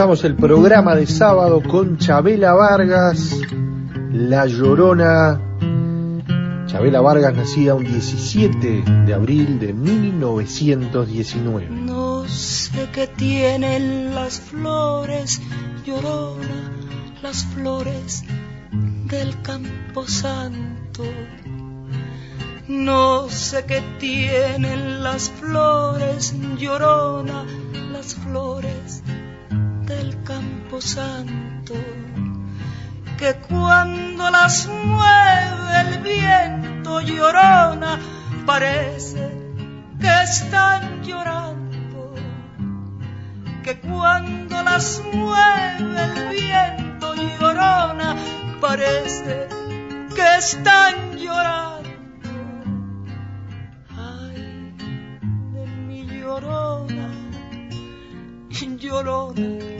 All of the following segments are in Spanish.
El programa de sábado con Chabela Vargas, La Llorona. Chabela Vargas nacida un 17 de abril de 1919. No sé qué tienen las flores, Llorona, las flores del Campo Santo. No sé qué tienen las flores, Llorona, las flores del campo santo, que cuando las mueve el viento llorona, parece que están llorando, que cuando las mueve el viento llorona, parece que están llorando. Ay, de mi llorona, llorona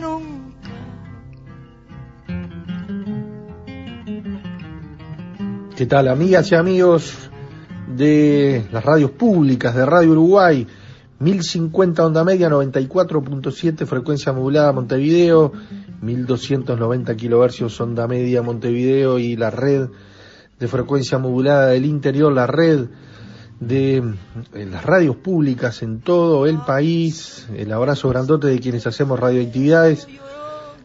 nunca. ¿Qué tal, amigas y amigos de las radios públicas de Radio Uruguay? 1050 onda media, 94.7 frecuencia modulada Montevideo, 1290 kilohercios onda media Montevideo y la red de frecuencia modulada del interior, la red de eh, las radios públicas en todo el país, el abrazo grandote de quienes hacemos radioactividades,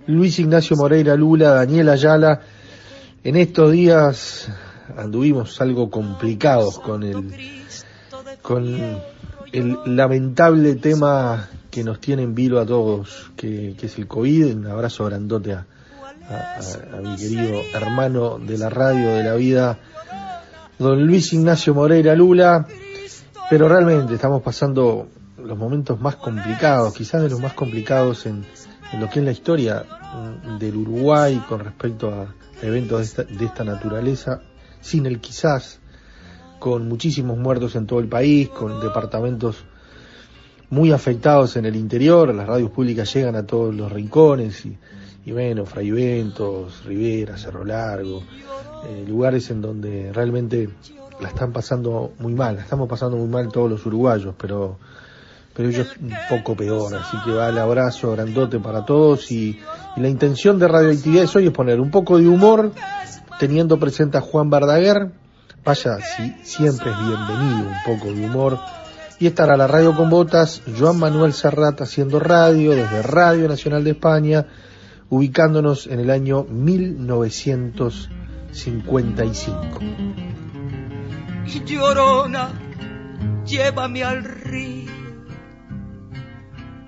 Luis Ignacio Moreira Lula, Daniel Ayala, en estos días anduvimos algo complicados con el, con el lamentable tema que nos tiene en vilo a todos, que, es el COVID, un abrazo grandote a, a mi querido hermano de la radio, de la vida, don Luis Ignacio Moreira Lula, pero realmente estamos pasando los momentos más complicados, quizás de los más complicados en, lo que es la historia mm, del Uruguay con respecto a eventos de esta, de esta naturaleza, sin el quizás, con muchísimos muertos en todo el país, con departamentos muy afectados en el interior, las radios públicas llegan a todos los rincones y, y bueno, Fraiventos, Rivera, Cerro Largo, eh, lugares en donde realmente la están pasando muy mal, la estamos pasando muy mal todos los uruguayos, pero pero ellos un poco peor, así que va el abrazo grandote para todos y, la intención de Radioactividad hoy es poner un poco de humor, teniendo presente a Juan Bardaguer, vaya, si, siempre es bienvenido un poco de humor, y estará la radio con botas, Joan Manuel Serrat haciendo radio desde Radio Nacional de España, ubicándonos en el año 1900 55. Llorona, llévame al río.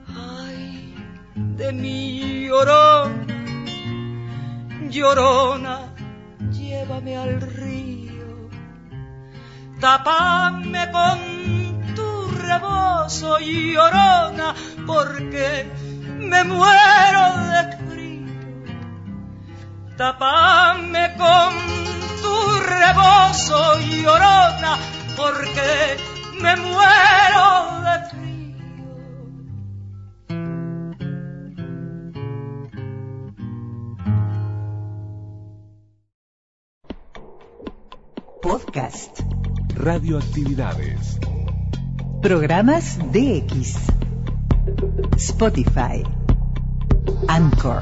Ay, de mi llorona, llorona, llévame al río. Tapame con tu rebozo, llorona, porque me muero de Tapame con tu rebozo llorona, porque me muero de frío. Podcast. Radioactividades. Programas DX. Spotify. Anchor.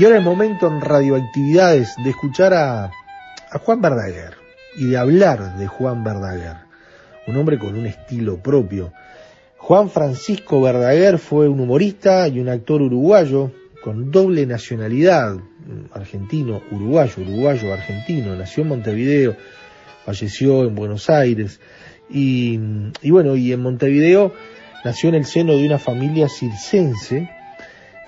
Y ahora es momento en radioactividades de escuchar a, a Juan Verdaguer y de hablar de Juan Verdaguer, un hombre con un estilo propio. Juan Francisco Verdaguer fue un humorista y un actor uruguayo con doble nacionalidad, argentino, uruguayo, uruguayo, argentino, nació en Montevideo, falleció en Buenos Aires. Y, y bueno, y en Montevideo nació en el seno de una familia circense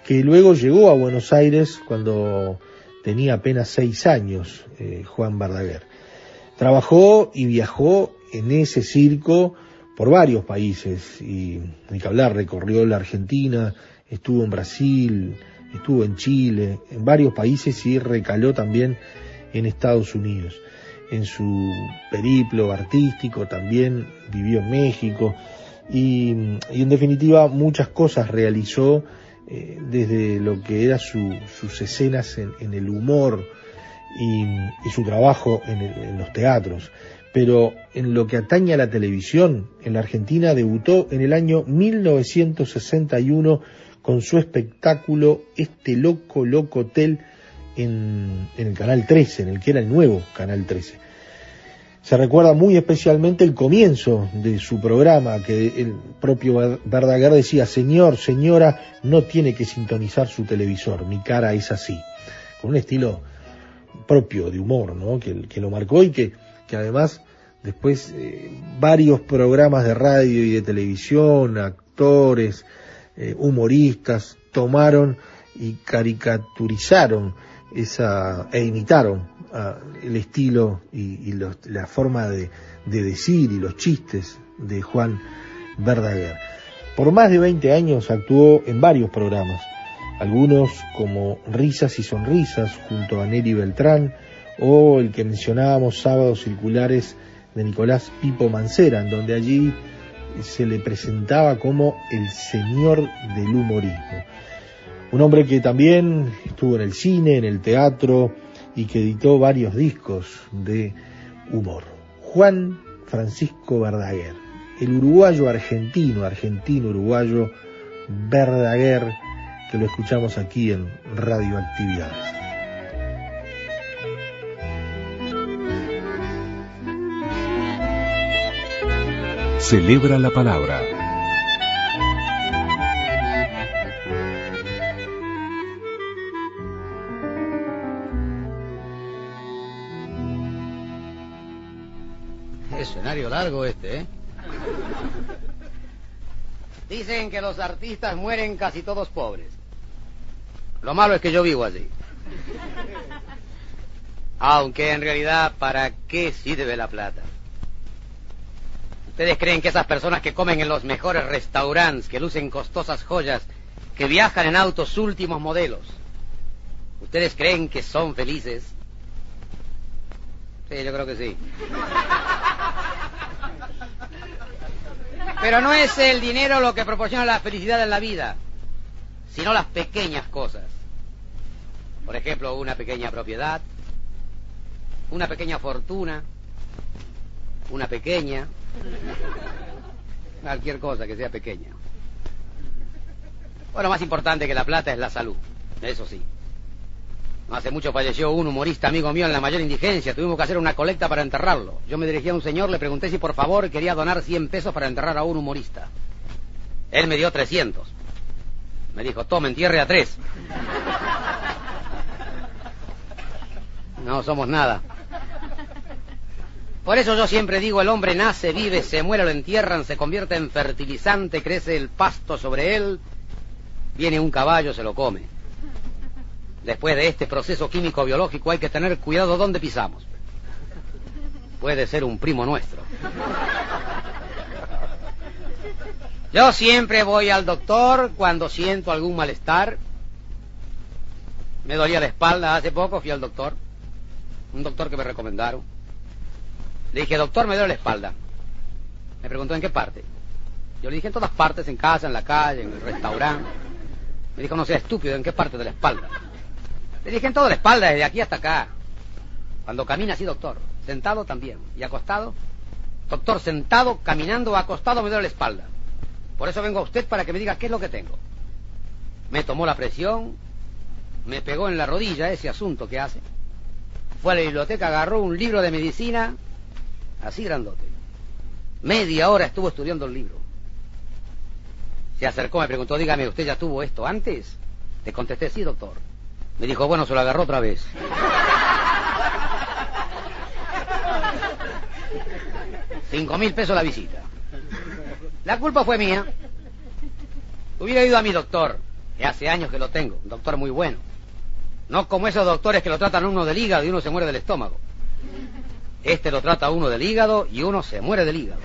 que luego llegó a Buenos Aires cuando tenía apenas seis años, eh, Juan Verdaguer. Trabajó y viajó en ese circo por varios países y, ni que hablar, recorrió la Argentina, estuvo en Brasil, estuvo en Chile, en varios países y recaló también en Estados Unidos. En su periplo artístico también vivió en México y, y en definitiva muchas cosas realizó eh, desde lo que era su, sus escenas en, en el humor y, y su trabajo en, el- en los teatros. Pero en lo que atañe a la televisión, en la Argentina debutó en el año 1961 con su espectáculo Este Loco Loco Hotel en, en el Canal 13, en el que era el nuevo Canal 13. Se recuerda muy especialmente el comienzo de su programa, que el propio Ver- Verdaguer decía, señor, señora, no tiene que sintonizar su televisor, mi cara es así. Con un estilo propio de humor, ¿no? Que, que lo marcó y que, que además después eh, varios programas de radio y de televisión, actores, eh, humoristas, tomaron y caricaturizaron esa, e imitaron el estilo y, los- la forma de, de decir y los chistes de Juan Verdaguer. Por más de 20 años actuó en varios programas, algunos como Risas y Sonrisas junto a Nelly Beltrán o el que mencionábamos Sábados Circulares de Nicolás Pipo Mancera, en donde allí se le presentaba como el señor del humorismo. Un hombre que también estuvo en el cine, en el teatro y que editó varios discos de humor. Juan Francisco Verdaguer, el uruguayo argentino, argentino uruguayo Verdaguer, que lo escuchamos aquí en Radioactividades. Celebra la palabra. Escenario largo este, ¿eh? Dicen que los artistas mueren casi todos pobres. Lo malo es que yo vivo allí. Aunque en realidad, ¿para qué sirve la plata? ¿Ustedes creen que esas personas que comen en los mejores restaurantes, que lucen costosas joyas, que viajan en autos últimos modelos, ¿ustedes creen que son felices? Sí, yo creo que sí. Pero no es el dinero lo que proporciona la felicidad en la vida, sino las pequeñas cosas. Por ejemplo, una pequeña propiedad, una pequeña fortuna, una pequeña, cualquier cosa que sea pequeña. Bueno, más importante que la plata es la salud, eso sí. Hace mucho falleció un humorista amigo mío en la mayor indigencia. Tuvimos que hacer una colecta para enterrarlo. Yo me dirigí a un señor, le pregunté si por favor quería donar 100 pesos para enterrar a un humorista. Él me dio 300. Me dijo, tome, entierre a tres. No somos nada. Por eso yo siempre digo, el hombre nace, vive, se muere, lo entierran, se convierte en fertilizante, crece el pasto sobre él, viene un caballo, se lo come. Después de este proceso químico biológico hay que tener cuidado donde pisamos. Puede ser un primo nuestro. Yo siempre voy al doctor cuando siento algún malestar. Me dolía la espalda hace poco, fui al doctor. Un doctor que me recomendaron. Le dije, doctor, me duele la espalda. Me preguntó en qué parte. Yo le dije en todas partes, en casa, en la calle, en el restaurante. Me dijo, no sea estúpido, ¿en qué parte de la espalda? Le dije en toda la espalda, desde aquí hasta acá. Cuando camina así, doctor. Sentado también. Y acostado. Doctor, sentado, caminando acostado me duele la espalda. Por eso vengo a usted para que me diga qué es lo que tengo. Me tomó la presión, me pegó en la rodilla ese asunto que hace. Fue a la biblioteca, agarró un libro de medicina, así grandote. Media hora estuvo estudiando el libro. Se acercó, me preguntó, dígame, ¿usted ya tuvo esto antes? Le contesté, sí, doctor. Me dijo, bueno, se lo agarró otra vez. Cinco mil pesos la visita. La culpa fue mía. Hubiera ido a mi doctor, que hace años que lo tengo, un doctor muy bueno. No como esos doctores que lo tratan uno del hígado y uno se muere del estómago. Este lo trata uno del hígado y uno se muere del hígado.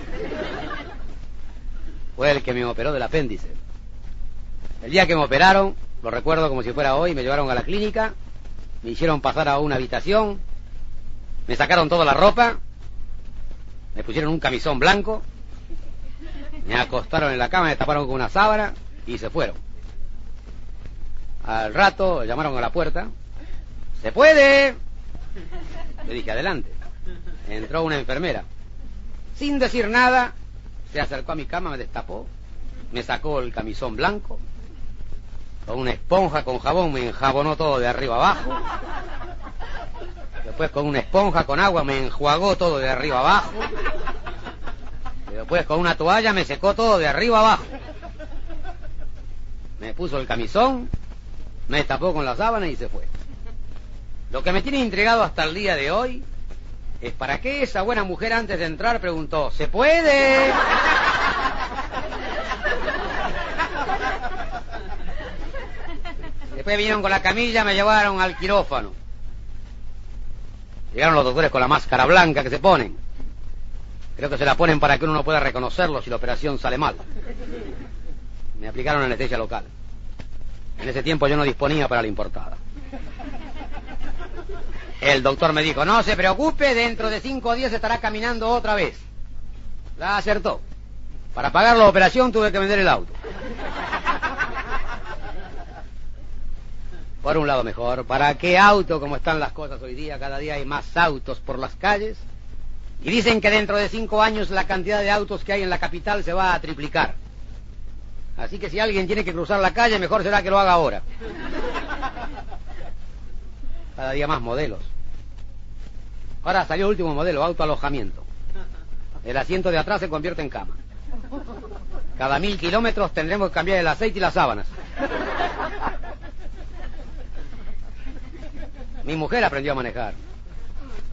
Fue el que me operó del apéndice. El día que me operaron, lo recuerdo como si fuera hoy, me llevaron a la clínica, me hicieron pasar a una habitación, me sacaron toda la ropa, me pusieron un camisón blanco, me acostaron en la cama, me taparon con una sábana y se fueron. Al rato llamaron a la puerta. ¡Se puede! Le dije, adelante. Entró una enfermera. Sin decir nada, se acercó a mi cama, me destapó, me sacó el camisón blanco, con una esponja con jabón me enjabonó todo de arriba abajo. Después con una esponja con agua me enjuagó todo de arriba abajo. Y después con una toalla me secó todo de arriba abajo. Me puso el camisón, me tapó con la sábana y se fue. Lo que me tiene intrigado hasta el día de hoy es para qué esa buena mujer antes de entrar preguntó, ¿se puede? Después vinieron con la camilla, me llevaron al quirófano. Llegaron los doctores con la máscara blanca que se ponen. Creo que se la ponen para que uno no pueda reconocerlo si la operación sale mal. Me aplicaron anestesia local. En ese tiempo yo no disponía para la importada. El doctor me dijo, no se preocupe, dentro de cinco días estará caminando otra vez. La acertó. Para pagar la operación tuve que vender el auto. Por un lado mejor, ¿para qué auto como están las cosas hoy día? Cada día hay más autos por las calles. Y dicen que dentro de cinco años la cantidad de autos que hay en la capital se va a triplicar. Así que si alguien tiene que cruzar la calle, mejor será que lo haga ahora. Cada día más modelos. Ahora salió el último modelo, autoalojamiento. El asiento de atrás se convierte en cama. Cada mil kilómetros tendremos que cambiar el aceite y las sábanas. Mi mujer aprendió a manejar.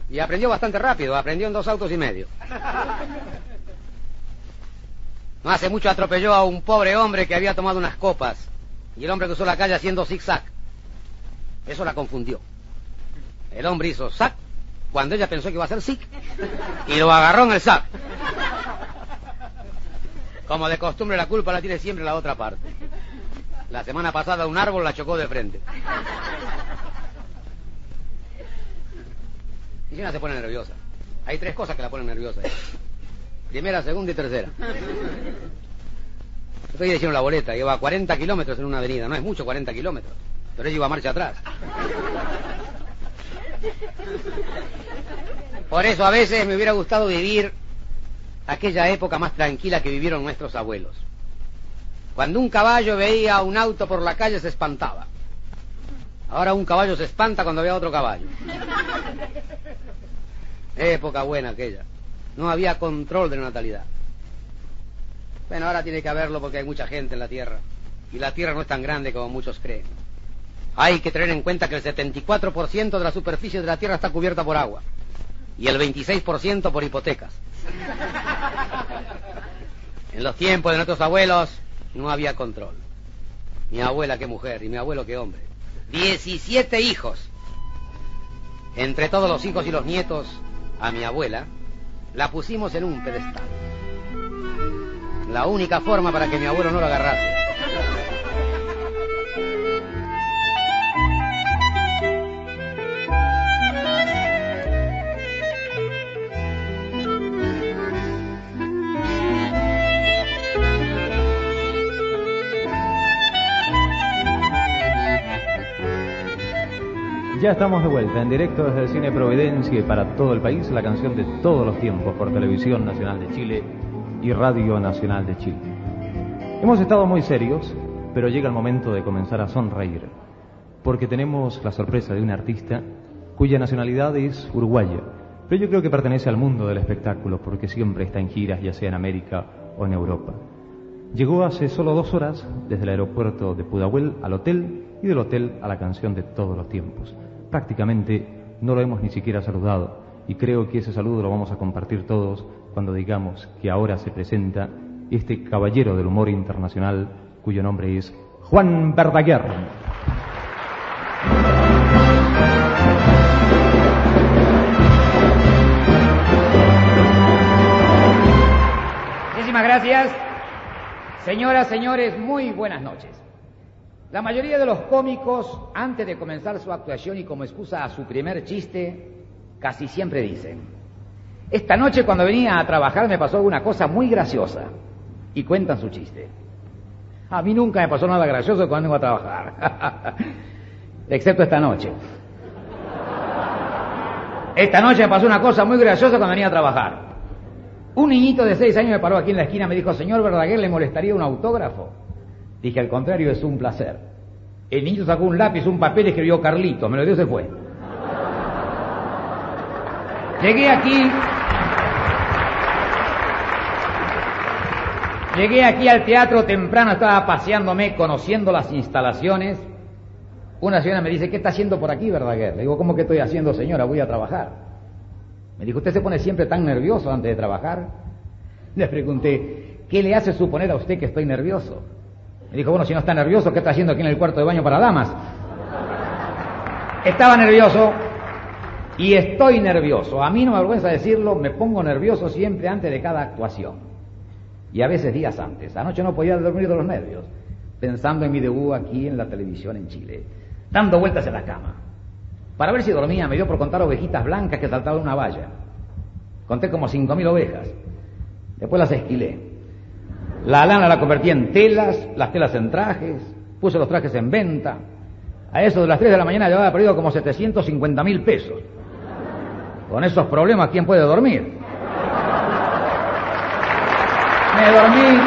Y aprendió bastante rápido, aprendió en dos autos y medio. No hace mucho atropelló a un pobre hombre que había tomado unas copas. Y el hombre cruzó la calle haciendo zigzag. Eso la confundió. El hombre hizo zac cuando ella pensó que iba a hacer zig. Y lo agarró en el zac. Como de costumbre la culpa la tiene siempre la otra parte. La semana pasada un árbol la chocó de frente. Y una se pone nerviosa. Hay tres cosas que la ponen nerviosa. Primera, segunda y tercera. Estoy diciendo la boleta, lleva 40 kilómetros en una avenida. No es mucho 40 kilómetros, pero ella iba a marcha atrás. Por eso a veces me hubiera gustado vivir aquella época más tranquila que vivieron nuestros abuelos. Cuando un caballo veía un auto por la calle se espantaba. Ahora un caballo se espanta cuando ve a otro caballo. Época buena aquella. No había control de la natalidad. Bueno, ahora tiene que haberlo porque hay mucha gente en la Tierra. Y la Tierra no es tan grande como muchos creen. Hay que tener en cuenta que el 74% de la superficie de la Tierra está cubierta por agua y el 26% por hipotecas. En los tiempos de nuestros abuelos no había control. Mi abuela qué mujer y mi abuelo qué hombre. 17 hijos. Entre todos los hijos y los nietos, a mi abuela la pusimos en un pedestal. La única forma para que mi abuelo no lo agarrase. Ya estamos de vuelta en directo desde el Cine Providencia y para todo el país, la canción de todos los tiempos por Televisión Nacional de Chile y Radio Nacional de Chile. Hemos estado muy serios, pero llega el momento de comenzar a sonreír, porque tenemos la sorpresa de un artista cuya nacionalidad es uruguaya, pero yo creo que pertenece al mundo del espectáculo porque siempre está en giras, ya sea en América o en Europa. Llegó hace solo dos horas desde el aeropuerto de Pudahuel al hotel y del hotel a la canción de todos los tiempos. Prácticamente no lo hemos ni siquiera saludado y creo que ese saludo lo vamos a compartir todos cuando digamos que ahora se presenta este caballero del humor internacional cuyo nombre es Juan Verdaguer. Muchísimas gracias. Señoras, señores, muy buenas noches. La mayoría de los cómicos, antes de comenzar su actuación y como excusa a su primer chiste, casi siempre dicen, esta noche cuando venía a trabajar me pasó una cosa muy graciosa y cuentan su chiste. A mí nunca me pasó nada gracioso cuando vengo a trabajar, excepto esta noche. Esta noche me pasó una cosa muy graciosa cuando venía a trabajar. Un niñito de seis años me paró aquí en la esquina y me dijo, señor Verdaguer, ¿le molestaría un autógrafo? Dije, al contrario, es un placer. El niño sacó un lápiz, un papel escribió Carlito, me lo dio se fue. Llegué aquí. Llegué aquí al teatro temprano, estaba paseándome, conociendo las instalaciones. Una señora me dice, ¿qué está haciendo por aquí, Verdaguer? Le digo, ¿cómo que estoy haciendo, señora? Voy a trabajar. Me dijo, ¿usted se pone siempre tan nervioso antes de trabajar? Le pregunté, ¿qué le hace suponer a usted que estoy nervioso? Me dijo, bueno, si no está nervioso, ¿qué está haciendo aquí en el cuarto de baño para damas? Estaba nervioso y estoy nervioso. A mí no me avergüenza decirlo, me pongo nervioso siempre antes de cada actuación. Y a veces días antes. Anoche no podía dormir de los nervios, pensando en mi debut aquí en la televisión en Chile, dando vueltas en la cama. Para ver si dormía me dio por contar ovejitas blancas que saltaban una valla. Conté como cinco mil ovejas. Después las esquilé. La lana la convertí en telas, las telas en trajes, puse los trajes en venta. A eso de las tres de la mañana había perdido como 750 mil pesos. Con esos problemas, ¿quién puede dormir? Me dormí.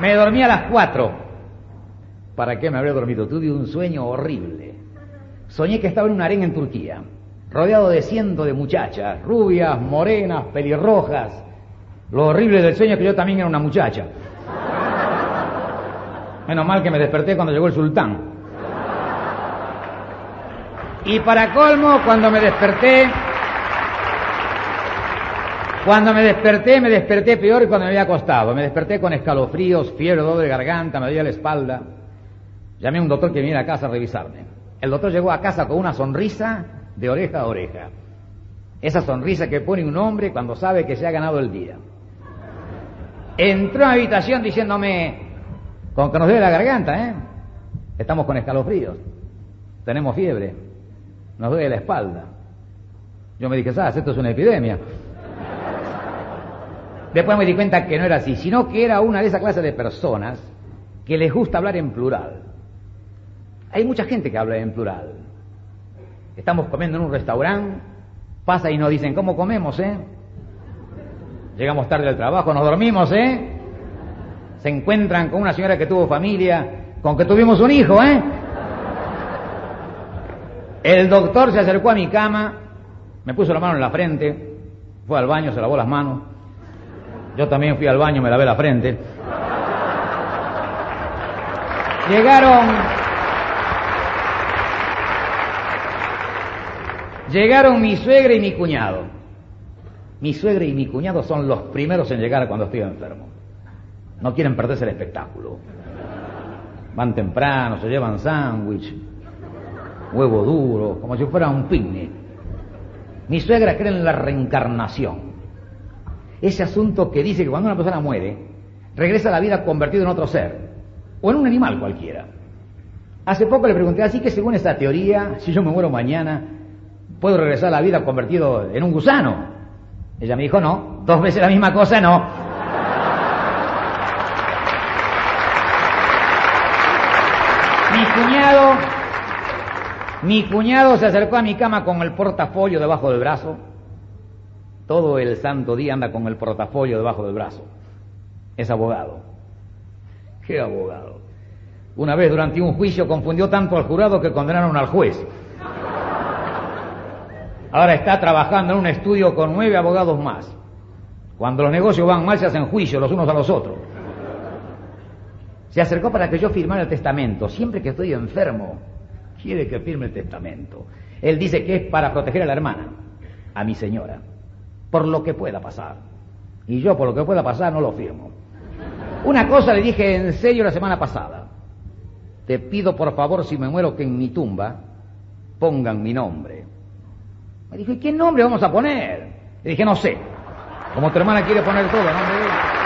Me dormí a las cuatro. ¿Para qué me habría dormido? Tuve un sueño horrible. Soñé que estaba en un harén en Turquía, rodeado de cientos de muchachas, rubias, morenas, pelirrojas. Lo horrible del sueño es que yo también era una muchacha. Menos mal que me desperté cuando llegó el sultán. Y para colmo, cuando me desperté, cuando me desperté, me desperté peor que cuando me había acostado. Me desperté con escalofríos, fiebre, dolor de garganta, me dolía la espalda. Llamé a un doctor que viniera a casa a revisarme. El doctor llegó a casa con una sonrisa de oreja a oreja. Esa sonrisa que pone un hombre cuando sabe que se ha ganado el día. Entró a la habitación diciéndome, con que nos duele la garganta, ¿eh? Estamos con escalofríos. Tenemos fiebre. Nos duele la espalda. Yo me dije, ¿sabes? Esto es una epidemia. Después me di cuenta que no era así, sino que era una de esas clases de personas que les gusta hablar en plural. Hay mucha gente que habla en plural. Estamos comiendo en un restaurante, pasa y nos dicen, ¿cómo comemos, eh? Llegamos tarde al trabajo, nos dormimos, ¿eh? Se encuentran con una señora que tuvo familia, con que tuvimos un hijo, ¿eh? El doctor se acercó a mi cama, me puso la mano en la frente, fue al baño, se lavó las manos. Yo también fui al baño, me lavé la frente. Llegaron. Llegaron mi suegra y mi cuñado. Mi suegra y mi cuñado son los primeros en llegar cuando estoy enfermo. No quieren perderse el espectáculo. Van temprano, se llevan sándwich, huevo duro, como si fuera un picnic. Mi suegra cree en la reencarnación. Ese asunto que dice que cuando una persona muere, regresa a la vida convertido en otro ser, o en un animal cualquiera. Hace poco le pregunté así que según esta teoría, si yo me muero mañana, ¿puedo regresar a la vida convertido en un gusano? Ella me dijo, no, dos veces la misma cosa, no. Mi cuñado, mi cuñado se acercó a mi cama con el portafolio debajo del brazo. Todo el santo día anda con el portafolio debajo del brazo. Es abogado. ¿Qué abogado? Una vez durante un juicio confundió tanto al jurado que condenaron al juez. Ahora está trabajando en un estudio con nueve abogados más. Cuando los negocios van mal se hacen juicio los unos a los otros. Se acercó para que yo firmara el testamento. Siempre que estoy enfermo, quiere que firme el testamento. Él dice que es para proteger a la hermana, a mi señora, por lo que pueda pasar. Y yo, por lo que pueda pasar, no lo firmo. Una cosa le dije en serio la semana pasada. Te pido por favor, si me muero, que en mi tumba pongan mi nombre. Me dijo, ¿y qué nombre vamos a poner? Le dije, no sé. Como tu hermana quiere poner todo, nombre de ella.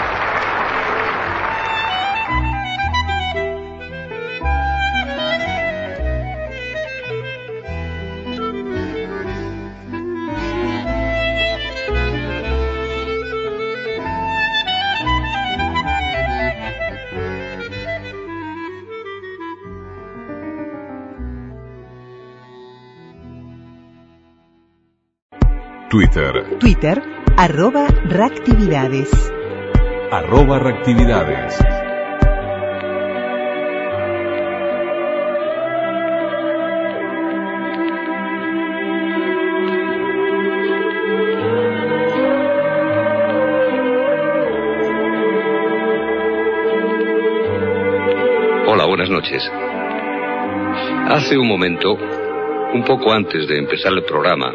Twitter, Twitter, arroba reactividades. arroba reactividades. Hola, buenas noches. Hace un momento, un poco antes de empezar el programa,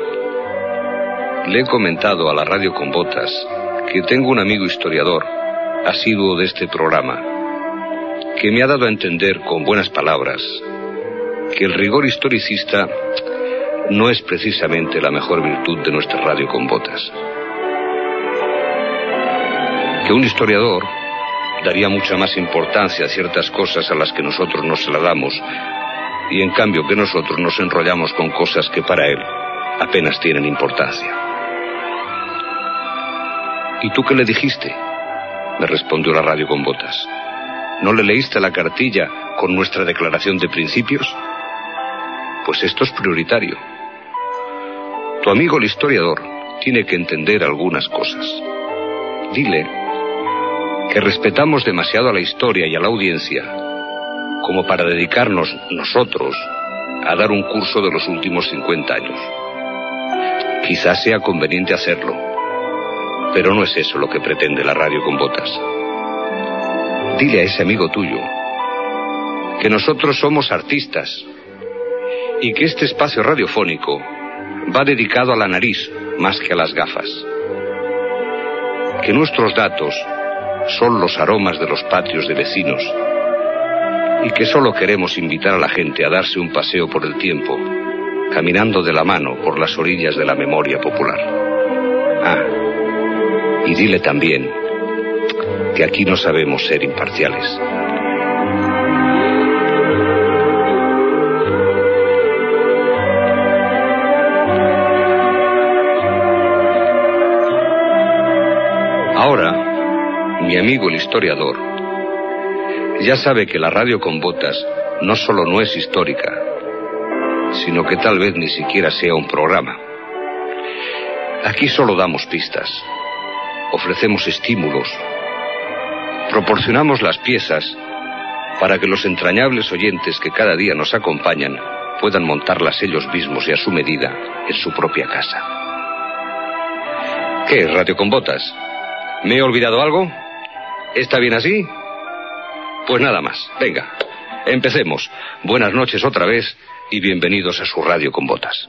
le he comentado a la radio con botas que tengo un amigo historiador, asiduo de este programa, que me ha dado a entender con buenas palabras que el rigor historicista no es precisamente la mejor virtud de nuestra radio con botas. Que un historiador daría mucha más importancia a ciertas cosas a las que nosotros no se la damos y en cambio que nosotros nos enrollamos con cosas que para él apenas tienen importancia. ¿Y tú qué le dijiste? Me respondió la radio con botas. ¿No le leíste la cartilla con nuestra declaración de principios? Pues esto es prioritario. Tu amigo el historiador tiene que entender algunas cosas. Dile que respetamos demasiado a la historia y a la audiencia como para dedicarnos nosotros a dar un curso de los últimos 50 años. Quizás sea conveniente hacerlo, pero no es eso lo que pretende la radio con botas. Dile a ese amigo tuyo que nosotros somos artistas y que este espacio radiofónico va dedicado a la nariz más que a las gafas. Que nuestros datos son los aromas de los patios de vecinos y que solo queremos invitar a la gente a darse un paseo por el tiempo, caminando de la mano por las orillas de la memoria popular. Ah, y dile también que aquí no sabemos ser imparciales. Ahora, mi amigo el historiador ya sabe que la radio con botas no solo no es histórica, sino que tal vez ni siquiera sea un programa. Aquí solo damos pistas, ofrecemos estímulos, proporcionamos las piezas para que los entrañables oyentes que cada día nos acompañan puedan montarlas ellos mismos y a su medida en su propia casa. ¿Qué, Radio con Botas? ¿Me he olvidado algo? ¿Está bien así? Pues nada más, venga. Empecemos. Buenas noches otra vez y bienvenidos a su radio con botas.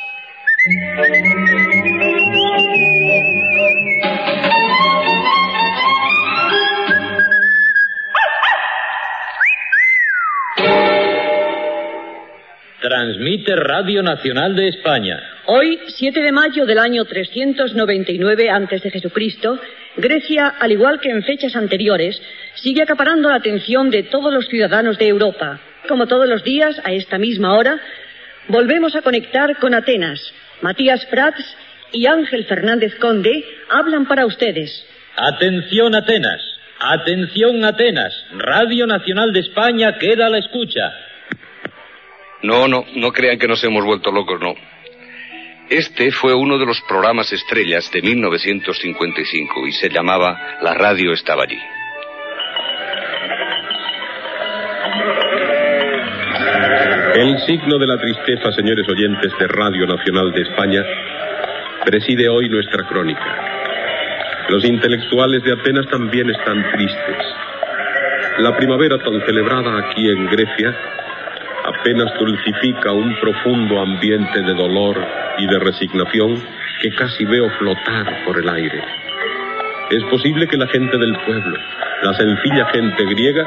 Transmite Radio Nacional de España. Hoy, 7 de mayo del año 399 a.C., Grecia, al igual que en fechas anteriores, sigue acaparando la atención de todos los ciudadanos de Europa. Como todos los días, a esta misma hora, volvemos a conectar con Atenas. Matías Prats y Ángel Fernández Conde hablan para ustedes. Atención Atenas. Atención Atenas. Radio Nacional de España queda a la escucha. No, no, no crean que nos hemos vuelto locos, no. Este fue uno de los programas estrellas de 1955 y se llamaba La radio estaba allí. El signo de la tristeza, señores oyentes de Radio Nacional de España, preside hoy nuestra crónica. Los intelectuales de Atenas también están tristes. La primavera tan celebrada aquí en Grecia apenas dulcifica un profundo ambiente de dolor y de resignación que casi veo flotar por el aire. Es posible que la gente del pueblo, la sencilla gente griega,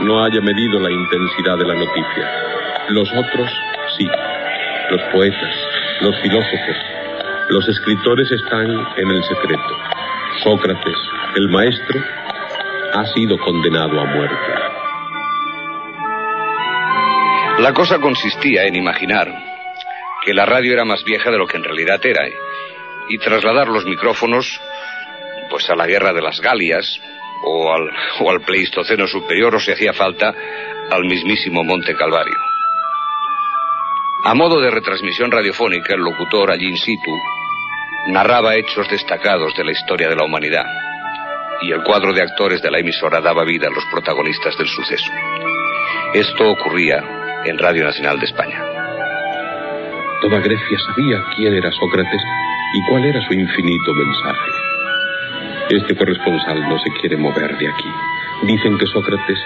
no haya medido la intensidad de la noticia. Los otros sí. Los poetas, los filósofos, los escritores están en el secreto. Sócrates, el maestro, ha sido condenado a muerte. La cosa consistía en imaginar que la radio era más vieja de lo que en realidad era y trasladar los micrófonos pues a la guerra de las Galias o al, o al Pleistoceno superior o si hacía falta al mismísimo Monte Calvario. A modo de retransmisión radiofónica, el locutor allí in situ narraba hechos destacados de la historia de la humanidad y el cuadro de actores de la emisora daba vida a los protagonistas del suceso. Esto ocurría en Radio Nacional de España. Toda Grecia sabía quién era Sócrates y cuál era su infinito mensaje. Este corresponsal no se quiere mover de aquí. Dicen que Sócrates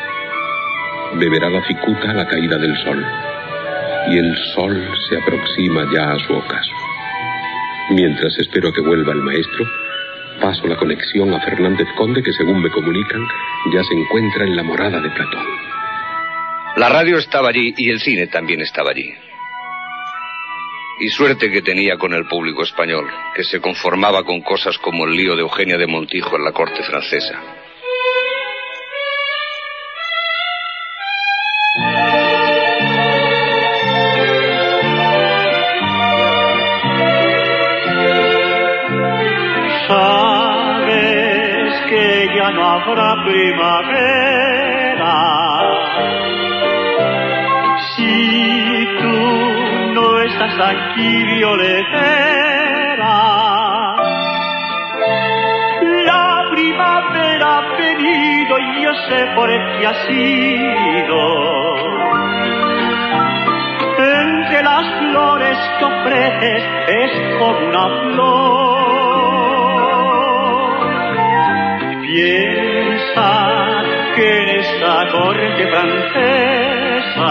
beberá la cicuta a la caída del sol. Y el sol se aproxima ya a su ocaso. Mientras espero que vuelva el maestro, paso la conexión a Fernández Conde, que según me comunican, ya se encuentra en la morada de Platón. La radio estaba allí y el cine también estaba allí. Y suerte que tenía con el público español, que se conformaba con cosas como el lío de Eugenia de Montijo en la corte francesa. Habrá primavera si tú no estás aquí, violetera. La primavera ha venido y yo sé por qué ha sido. Entre las flores que ofreces es como una flor. Que en esta corte francesa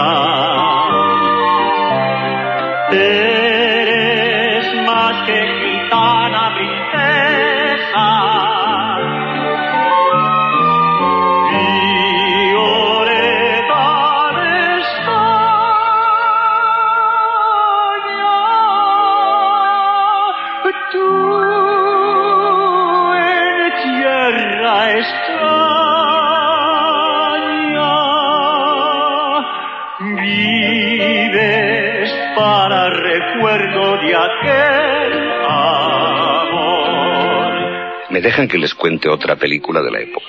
recuerdo de aquel amor. ¿Me dejan que les cuente otra película de la época?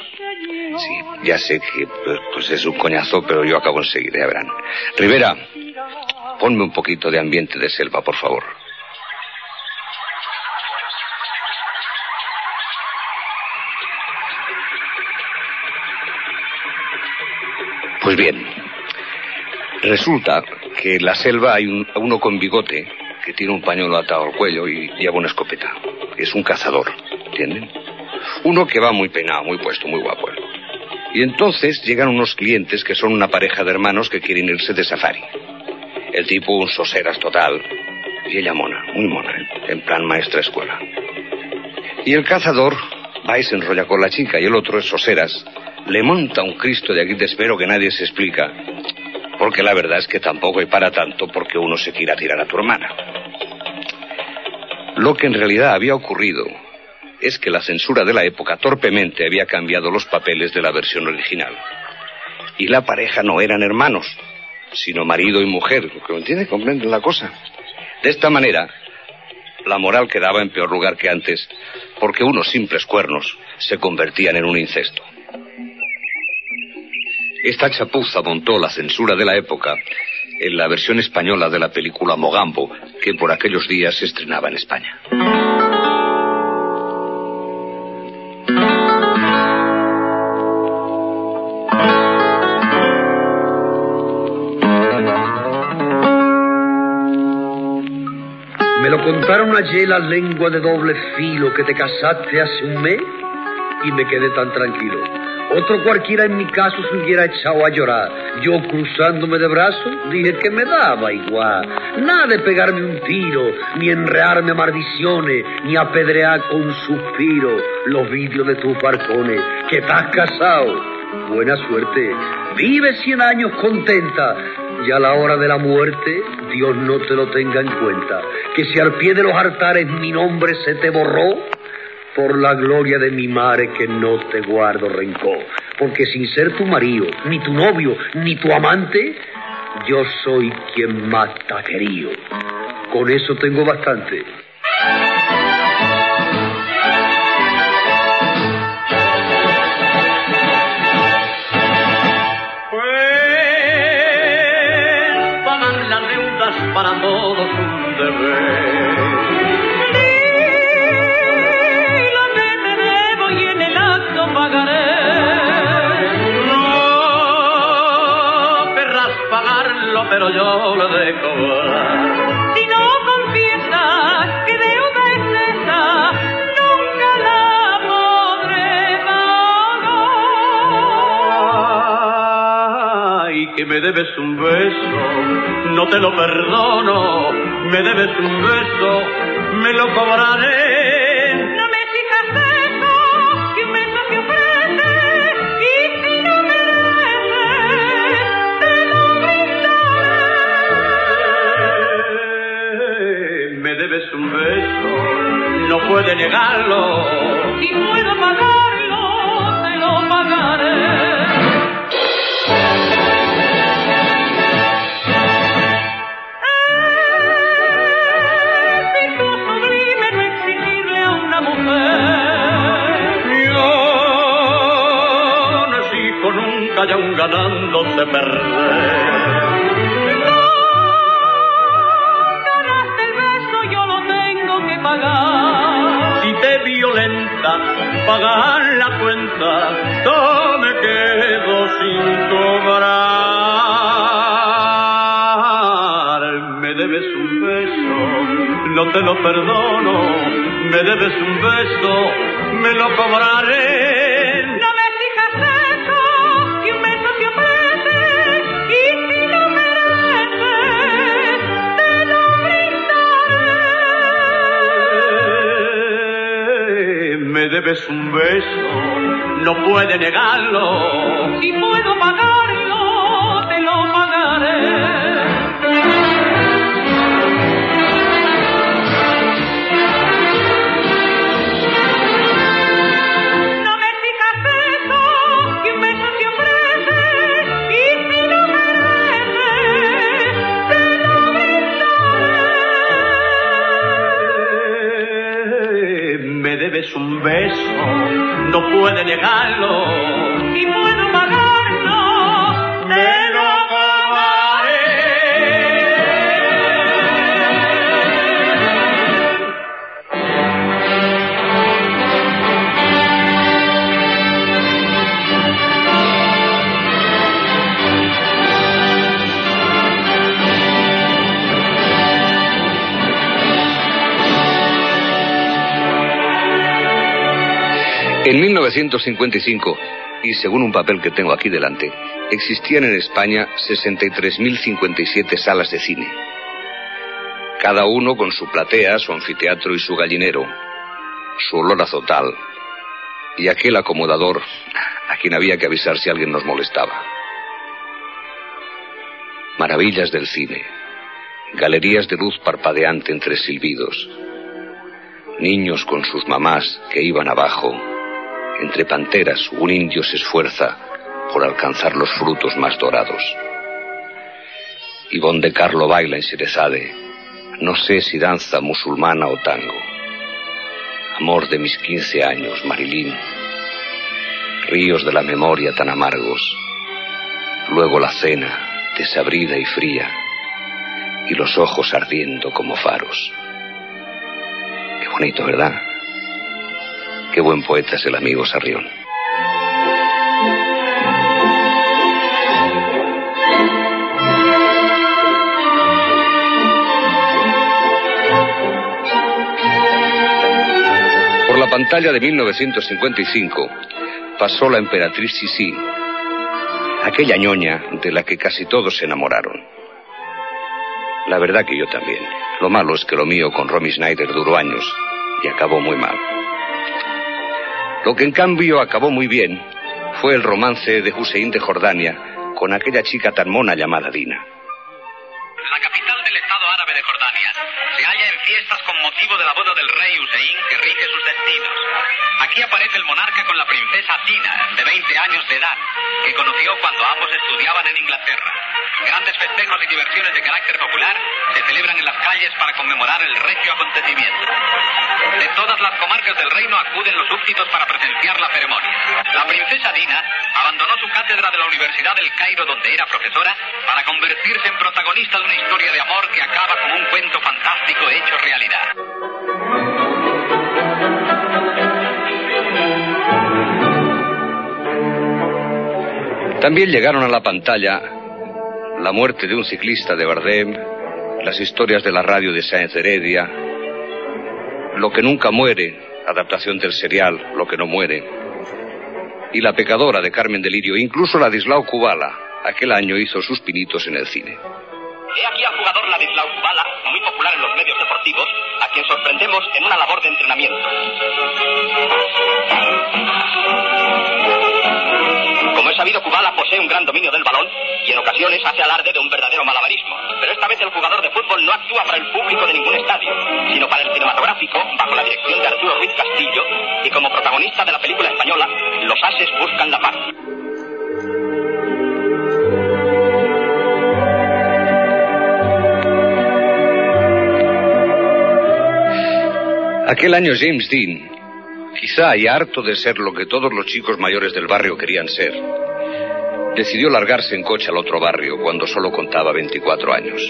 Sí, ya sé que pues, es un coñazo, pero yo acabo enseguida, ya verán. Rivera, ponme un poquito de ambiente de selva, por favor. Pues bien, resulta que en la selva hay un- uno con bigote que tiene un pañuelo atado al cuello y lleva una escopeta. Es un cazador, ¿entienden? Uno que va muy peinado, muy puesto, muy guapo. Y entonces llegan unos clientes que son una pareja de hermanos que quieren irse de safari. El tipo un soseras total y ella mona, muy mona, ¿eh? en plan maestra escuela. Y el cazador va y se enrolla con la chica y el otro es soseras. Le monta un Cristo de aquí de espero que nadie se explica. Porque la verdad es que tampoco hay para tanto porque uno se quiera tirar a tu hermana. Lo que en realidad había ocurrido es que la censura de la época torpemente había cambiado los papeles de la versión original. Y la pareja no eran hermanos, sino marido y mujer. ¿Lo entiende? ¿Comprenden la cosa? De esta manera, la moral quedaba en peor lugar que antes, porque unos simples cuernos se convertían en un incesto. Esta chapuza montó la censura de la época en la versión española de la película Mogambo, que por aquellos días se estrenaba en España. Me lo contaron ayer la lengua de doble filo que te casaste hace un mes y me quedé tan tranquilo. Otro cualquiera en mi caso se hubiera echado a llorar. Yo cruzándome de brazos dije que me daba igual. Nada de pegarme un tiro, ni enrearme maldiciones, ni apedrear con suspiro los vidrios de tus barcones. Que estás casado. Buena suerte. Vive cien años contenta. Y a la hora de la muerte, Dios no te lo tenga en cuenta. Que si al pie de los altares mi nombre se te borró, por la gloria de mi madre que no te guardo rencor. Porque sin ser tu marido, ni tu novio, ni tu amante, yo soy quien más querido. Con eso tengo bastante. Pagarlo, pero yo lo de cobrar. Si no confiesas que deuda es esa, nunca la podré pagar. Ay, que me debes un beso, no te lo perdono. Me debes un beso, me lo cobraré. No puede negarlo. Si puedo pagarlo, te lo pagaré. Ético sublime no no te lo perdono. Me debes un beso, me lo cobraré. No me exijas eso, que un beso te ofrece, y si no mereces, te lo brindaré. Me debes un beso, no puede negarlo. Si puedo pagarlo, 1955, y según un papel que tengo aquí delante, existían en España 63.057 salas de cine. Cada uno con su platea, su anfiteatro y su gallinero, su olor azotal y aquel acomodador a quien había que avisar si alguien nos molestaba. Maravillas del cine, galerías de luz parpadeante entre silbidos, niños con sus mamás que iban abajo entre panteras, un indio se esfuerza por alcanzar los frutos más dorados. Ivonne de Carlo baila en Sherezade. No sé si danza musulmana o tango. Amor de mis quince años, Marilyn. Ríos de la memoria tan amargos. Luego la cena, desabrida y fría. Y los ojos ardiendo como faros. Qué bonito, ¿verdad? Qué buen poeta es el amigo Sarrión. Por la pantalla de 1955 pasó la emperatriz Sisi, aquella ñoña de la que casi todos se enamoraron. La verdad que yo también. Lo malo es que lo mío con Romy Schneider duró años y acabó muy mal. Lo que en cambio acabó muy bien fue el romance de Hussein de Jordania con aquella chica tan mona llamada Dina. La capital del Estado árabe de Jordania se halla en fiestas con motivo de la boda del rey Hussein que rige sus destinos. Aquí aparece el monarca con la princesa Dina, de 20 años de edad, que conoció cuando ambos estudiaban en Inglaterra. Grandes festejos y diversiones de carácter popular se celebran en las calles para conmemorar el regio acontecimiento. De todas las comarcas del reino acuden los súbditos para presenciar la ceremonia. La princesa Dina abandonó su cátedra de la Universidad del Cairo donde era profesora para convertirse en protagonista de una historia de amor que acaba como un cuento fantástico hecho realidad. También llegaron a la pantalla la muerte de un ciclista de Bardem, las historias de la radio de Sáenz Heredia, Lo que nunca muere, adaptación del serial Lo que no muere, y La pecadora de Carmen Delirio, incluso Ladislao Kubala, aquel año hizo sus pinitos en el cine. He aquí al jugador Ladislao Kubala, muy popular en los medios deportivos, a quien sorprendemos en una labor de entrenamiento. Como es sabido, Kubala posee un gran dominio del balón y en ocasiones hace alarde de un verdadero malabarismo. Pero esta vez el jugador de fútbol no actúa para el público de ningún estadio, sino para el cinematográfico, bajo la dirección de Arturo Ruiz Castillo, y como protagonista de la película española, Los Ases Buscan la Paz. Aquel año James Dean, quizá y harto de ser lo que todos los chicos mayores del barrio querían ser, decidió largarse en coche al otro barrio cuando solo contaba 24 años.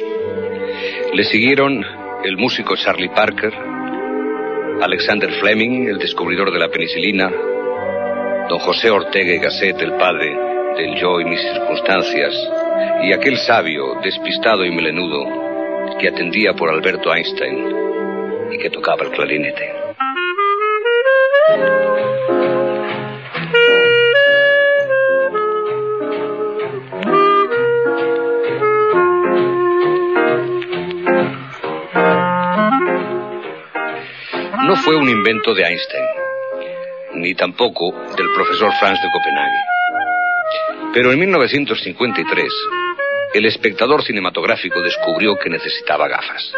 Le siguieron el músico Charlie Parker, Alexander Fleming, el descubridor de la penicilina, don José Ortega y Gasset, el padre del yo y mis circunstancias, y aquel sabio, despistado y melenudo, que atendía por Alberto Einstein y que tocaba el clarinete. Fue un invento de Einstein, ni tampoco del profesor Franz de Copenhague. Pero en 1953, el espectador cinematográfico descubrió que necesitaba gafas.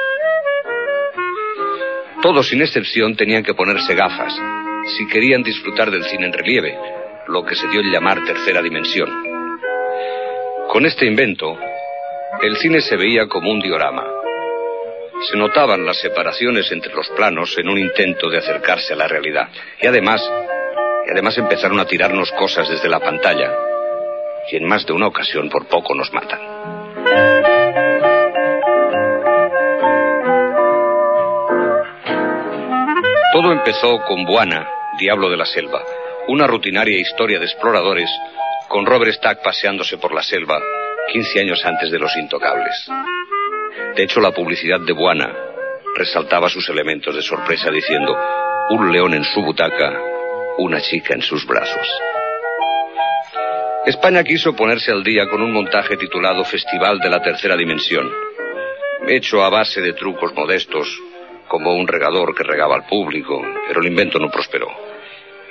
Todos, sin excepción, tenían que ponerse gafas si querían disfrutar del cine en relieve, lo que se dio en llamar tercera dimensión. Con este invento, el cine se veía como un diorama. Se notaban las separaciones entre los planos en un intento de acercarse a la realidad. Y además, Y además empezaron a tirarnos cosas desde la pantalla. Y en más de una ocasión por poco nos matan. Todo empezó con Buana, Diablo de la Selva, una rutinaria historia de exploradores con Robert Stack paseándose por la selva 15 años antes de Los Intocables. De hecho, la publicidad de Buana resaltaba sus elementos de sorpresa diciendo un león en su butaca, una chica en sus brazos. España quiso ponerse al día con un montaje titulado Festival de la Tercera Dimensión, hecho a base de trucos modestos, como un regador que regaba al público, pero el invento no prosperó.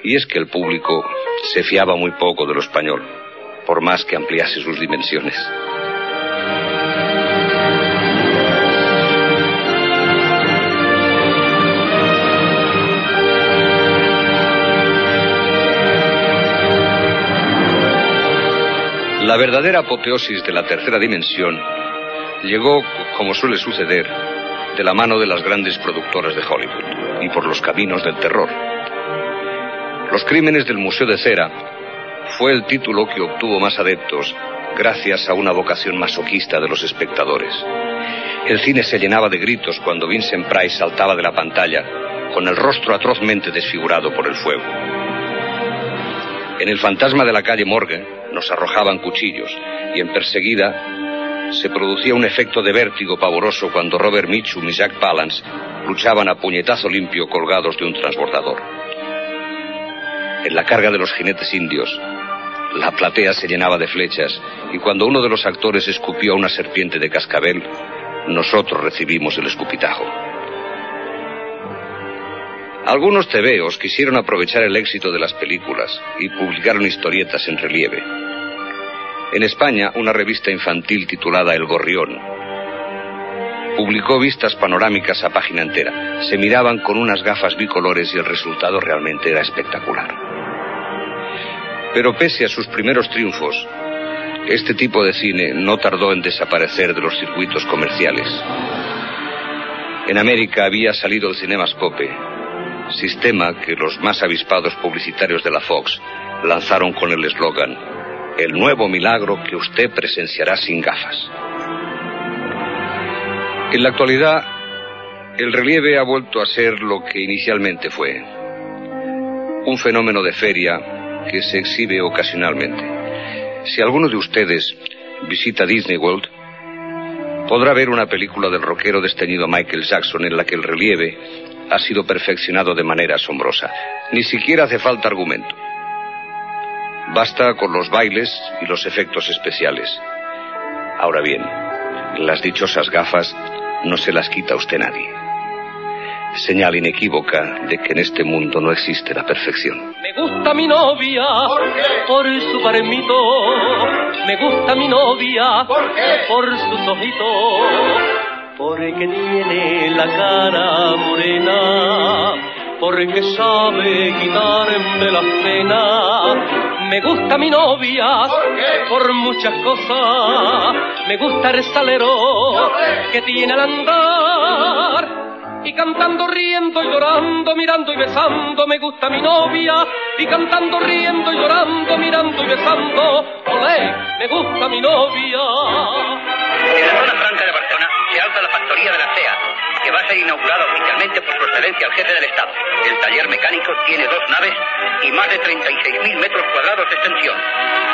Y es que el público se fiaba muy poco de lo español, por más que ampliase sus dimensiones. La verdadera apoteosis de la tercera dimensión llegó, como suele suceder, de la mano de las grandes productoras de Hollywood y por los caminos del terror. Los crímenes del Museo de Cera fue el título que obtuvo más adeptos gracias a una vocación masoquista de los espectadores. El cine se llenaba de gritos cuando Vincent Price saltaba de la pantalla con el rostro atrozmente desfigurado por el fuego. En el fantasma de la calle Morgue nos arrojaban cuchillos y en perseguida se producía un efecto de vértigo pavoroso cuando Robert Mitchum y Jack Palance luchaban a puñetazo limpio colgados de un transbordador. En la carga de los jinetes indios, la platea se llenaba de flechas y cuando uno de los actores escupió a una serpiente de cascabel, nosotros recibimos el escupitajo. Algunos tebeos quisieron aprovechar el éxito de las películas y publicaron historietas en relieve. En España, una revista infantil titulada El Gorrión publicó vistas panorámicas a página entera. Se miraban con unas gafas bicolores y el resultado realmente era espectacular. Pero pese a sus primeros triunfos, este tipo de cine no tardó en desaparecer de los circuitos comerciales. En América había salido el Cinemascope, sistema que los más avispados publicitarios de la Fox lanzaron con el eslogan El nuevo milagro que usted presenciará sin gafas. En la actualidad, el relieve ha vuelto a ser lo que inicialmente fue, un fenómeno de feria que se exhibe ocasionalmente. Si alguno de ustedes visita Disney World, podrá ver una película del rockero desteñido Michael Jackson en la que el relieve ha sido perfeccionado de manera asombrosa. Ni siquiera hace falta argumento. Basta con los bailes y los efectos especiales. Ahora bien, las dichosas gafas no se las quita usted nadie. Señal inequívoca de que en este mundo no existe la perfección. Me gusta mi novia ¿Por, su paremito. Me gusta mi novia ¿Por sus ojitos. Porque tiene la cara morena. Porque sabe quitarme la pena. Me gusta mi novia ¿Por, muchas cosas. Me gusta el salero que tiene al andar y cantando, riendo, y llorando, mirando y besando, me gusta mi novia, y cantando, riendo, y llorando, mirando y besando, olé, me gusta mi novia. Factoría de la CEA, que va a ser inaugurada oficialmente por su excelencia el jefe del Estado. El taller mecánico tiene dos naves y más de 36.000 metros cuadrados de extensión.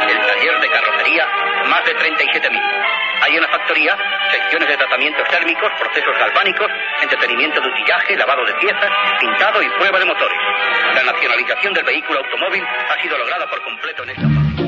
El taller de carrocería, más de 37.000. Hay en la factoría secciones de tratamientos térmicos, procesos galvánicos, entretenimiento de utillaje, lavado de piezas, pintado y prueba de motores. La nacionalización del vehículo automóvil ha sido lograda por completo en esta fase.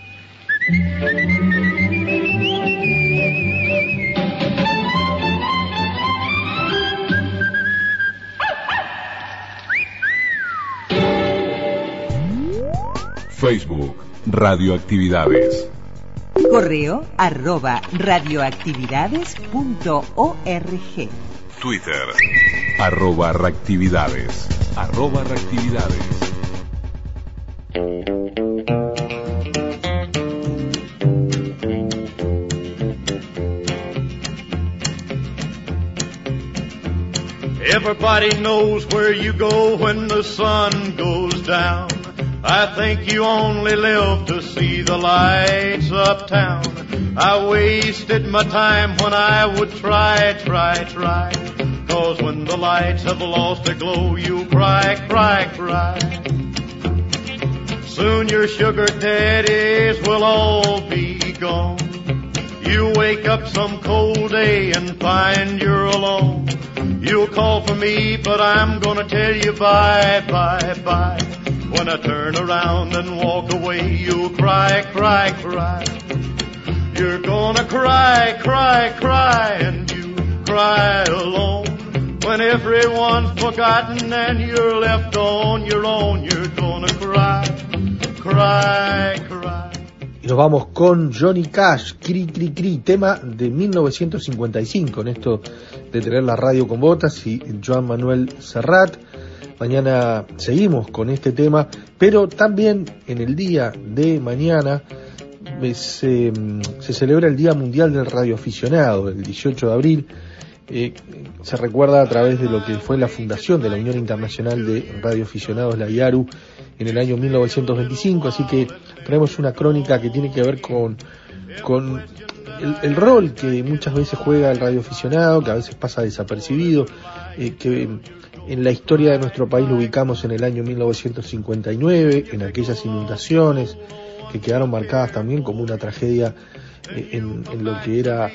Facebook, Radioactividades. Correo arroba radioactividades.org. Twitter, arroba reactividades. Arroba reactividades. Everybody knows where you go when the sun goes down. I think you only live to see the lights uptown. I wasted my time when I would try, try, try. Cause when the lights have lost their glow, you cry, cry, cry. Soon your sugar daddies will all be gone. You wake up some cold day and find you're alone. You'll call for me, but I'm gonna tell you bye, bye, bye. When I turn around and walk away, you'll cry, cry, cry. You're gonna cry, cry, cry, and you cry alone. When everyone's forgotten and you're left on your own, you're gonna cry, cry, cry. Y nos vamos con Johnny Cash, Cri Cri Cri, tema de 1955, en esto de tener la radio con botas y Joan Manuel Serrat. Mañana seguimos con este tema, pero también en el día de mañana eh, se, se celebra el Día Mundial del Radioaficionado, el 18 de abril. Eh, se recuerda a través de lo que fue la fundación de la Unión Internacional de Radioaficionados, la IARU, en el año 1925, así que traemos una crónica que tiene que ver con, con el, rol que muchas veces juega el radioaficionado, que a veces pasa desapercibido, eh, que en la historia de nuestro país lo ubicamos en el año 1959, en aquellas inundaciones que quedaron marcadas también como una tragedia eh, en lo que era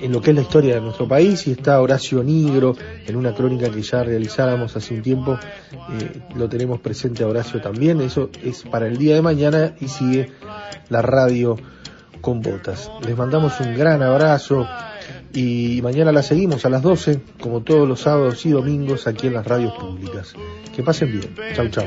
en lo que es la historia de nuestro país y está Horacio Nigro en una crónica que ya realizáramos hace un tiempo, eh, lo tenemos presente a Horacio también, eso es para el día de mañana y sigue la radio con botas. Les mandamos un gran abrazo y mañana la seguimos a las 12, como todos los sábados y domingos aquí en las radios públicas. Que pasen bien. Chau, chau.